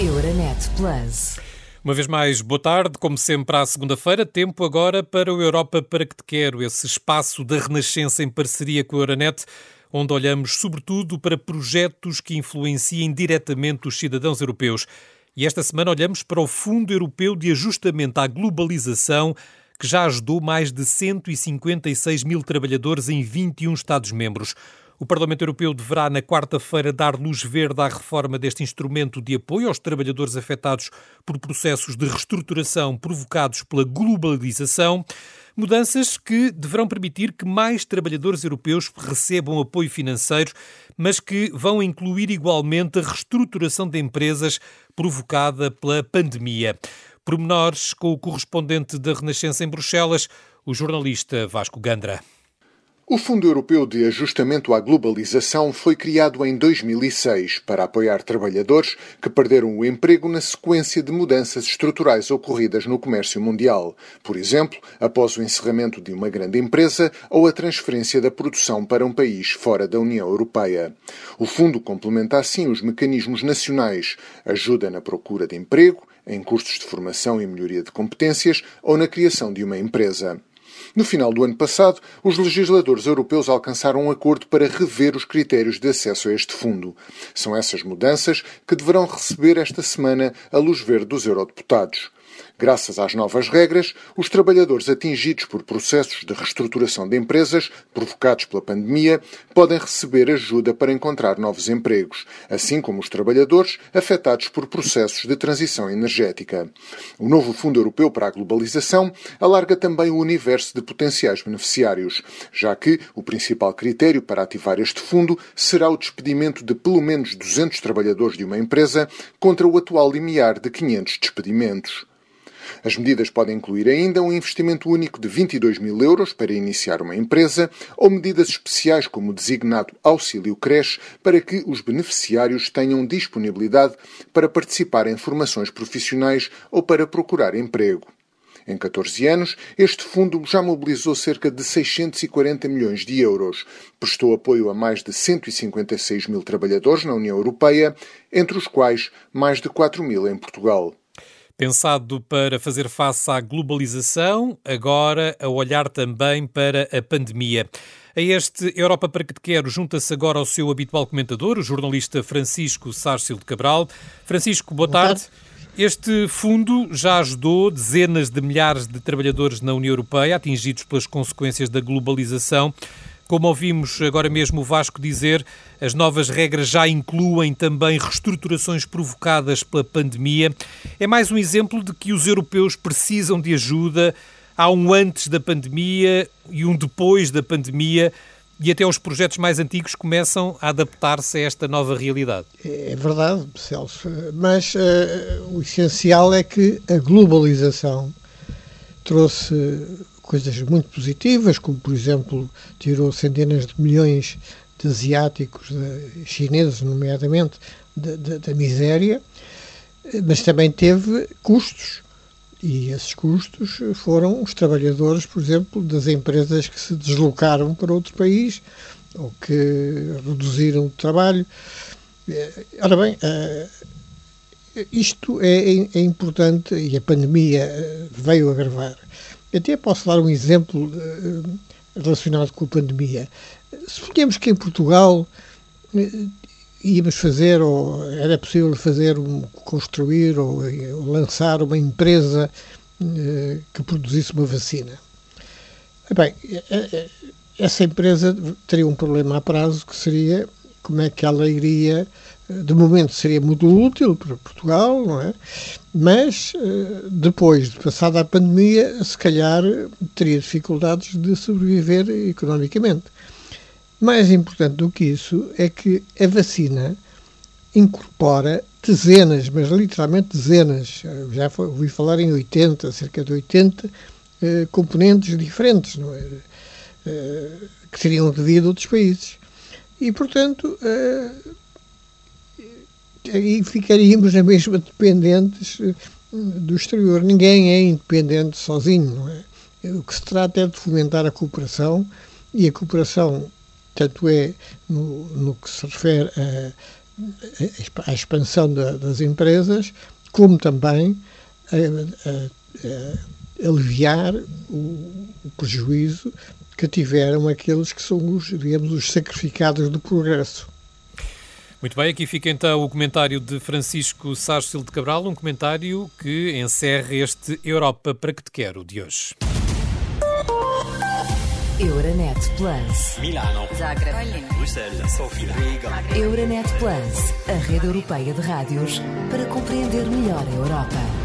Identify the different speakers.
Speaker 1: Euronet Plus.
Speaker 2: Uma vez mais, boa tarde. Como sempre, à segunda-feira, tempo agora para o Europa para que te quero, esse espaço da renascença em parceria com a Euronet, onde olhamos sobretudo para projetos que influenciem diretamente os cidadãos europeus. E esta semana olhamos para o Fundo Europeu de Ajustamento à Globalização, que já ajudou mais de 156 mil trabalhadores em 21 Estados-membros. O Parlamento Europeu deverá, na quarta-feira, dar luz verde à reforma deste instrumento de apoio aos trabalhadores afetados por processos de reestruturação provocados pela globalização. Mudanças que deverão permitir que mais trabalhadores europeus recebam apoio financeiro, mas que vão incluir igualmente a reestruturação de empresas provocada pela pandemia. Pormenores com o correspondente da Renascença em Bruxelas, o jornalista Vasco Gandra.
Speaker 3: O Fundo Europeu de Ajustamento à Globalização foi criado em 2006 para apoiar trabalhadores que perderam o emprego na sequência de mudanças estruturais ocorridas no comércio mundial, por exemplo, após o encerramento de uma grande empresa ou a transferência da produção para um país fora da União Europeia. O fundo complementa assim os mecanismos nacionais, ajuda na procura de emprego, em cursos de formação e melhoria de competências ou na criação de uma empresa. No final do ano passado, os legisladores europeus alcançaram um acordo para rever os critérios de acesso a este fundo. São essas mudanças que deverão receber esta semana a luz verde dos eurodeputados. Graças às novas regras, os trabalhadores atingidos por processos de reestruturação de empresas provocados pela pandemia podem receber ajuda para encontrar novos empregos, assim como os trabalhadores afetados por processos de transição energética. O novo Fundo Europeu para a Globalização alarga também o universo de potenciais beneficiários, já que o principal critério para ativar este fundo será o despedimento de pelo menos 200 trabalhadores de uma empresa contra o atual limiar de 500 despedimentos. As medidas podem incluir ainda um investimento único de 22 mil euros para iniciar uma empresa ou medidas especiais como o designado Auxílio Creche para que os beneficiários tenham disponibilidade para participar em formações profissionais ou para procurar emprego. Em 14 anos, este fundo já mobilizou cerca de 640 milhões de euros, prestou apoio a mais de 156 mil trabalhadores na União Europeia, entre os quais mais de 4 mil em Portugal.
Speaker 2: Pensado para fazer face à globalização, agora a olhar também para a pandemia. A este Europa para que te quero junta-se agora ao seu habitual comentador, o jornalista Francisco Sárcio de Cabral. Francisco, boa, boa tarde. tarde. Este fundo já ajudou dezenas de milhares de trabalhadores na União Europeia atingidos pelas consequências da globalização. Como ouvimos agora mesmo o Vasco dizer, as novas regras já incluem também reestruturações provocadas pela pandemia. É mais um exemplo de que os europeus precisam de ajuda. Há um antes da pandemia e um depois da pandemia e até os projetos mais antigos começam a adaptar-se a esta nova realidade.
Speaker 4: É verdade, Celso, mas uh, o essencial é que a globalização trouxe coisas muito positivas, como por exemplo tirou centenas de milhões de asiáticos, de chineses nomeadamente, da miséria, mas também teve custos. E esses custos foram os trabalhadores, por exemplo, das empresas que se deslocaram para outro país ou que reduziram o trabalho. Ora bem, eh, isto é, é importante e a pandemia eh, veio agravar. Até posso dar um exemplo uh, relacionado com a pandemia. Suponhamos que em Portugal uh, íamos fazer, ou era possível fazer, um, construir ou, ou lançar uma empresa que produzisse uma vacina. Bem, essa empresa teria um problema a prazo que seria como é que ela iria de momento seria muito útil para Portugal, não é? Mas eh, depois de passada a pandemia, se calhar teria dificuldades de sobreviver economicamente. Mais importante do que isso é que a vacina incorpora dezenas, mas literalmente dezenas, já ouvi falar em 80, cerca de 80 eh, componentes diferentes, não é? Eh, que seriam devido a outros países. E, portanto, aí ficaríamos na mesma dependentes eh, do exterior. Ninguém é independente sozinho, não é? O que se trata é de fomentar a cooperação e a cooperação, tanto é no, no que se refere a expansão das empresas, como também a, a, a aliviar o, o, prejuízo que tiveram aqueles que são os, digamos, os sacrificados do progresso.
Speaker 2: Muito bem, aqui fica então o comentário de Francisco Sárcio de Cabral, um comentário que encerra este Europa para que te quero de hoje.
Speaker 1: Euronet Plus. Milano. Zagreb. Bruxelas. Sofia. Riga. Euronet Plus, a rede europeia de rádios para compreender melhor a Europa.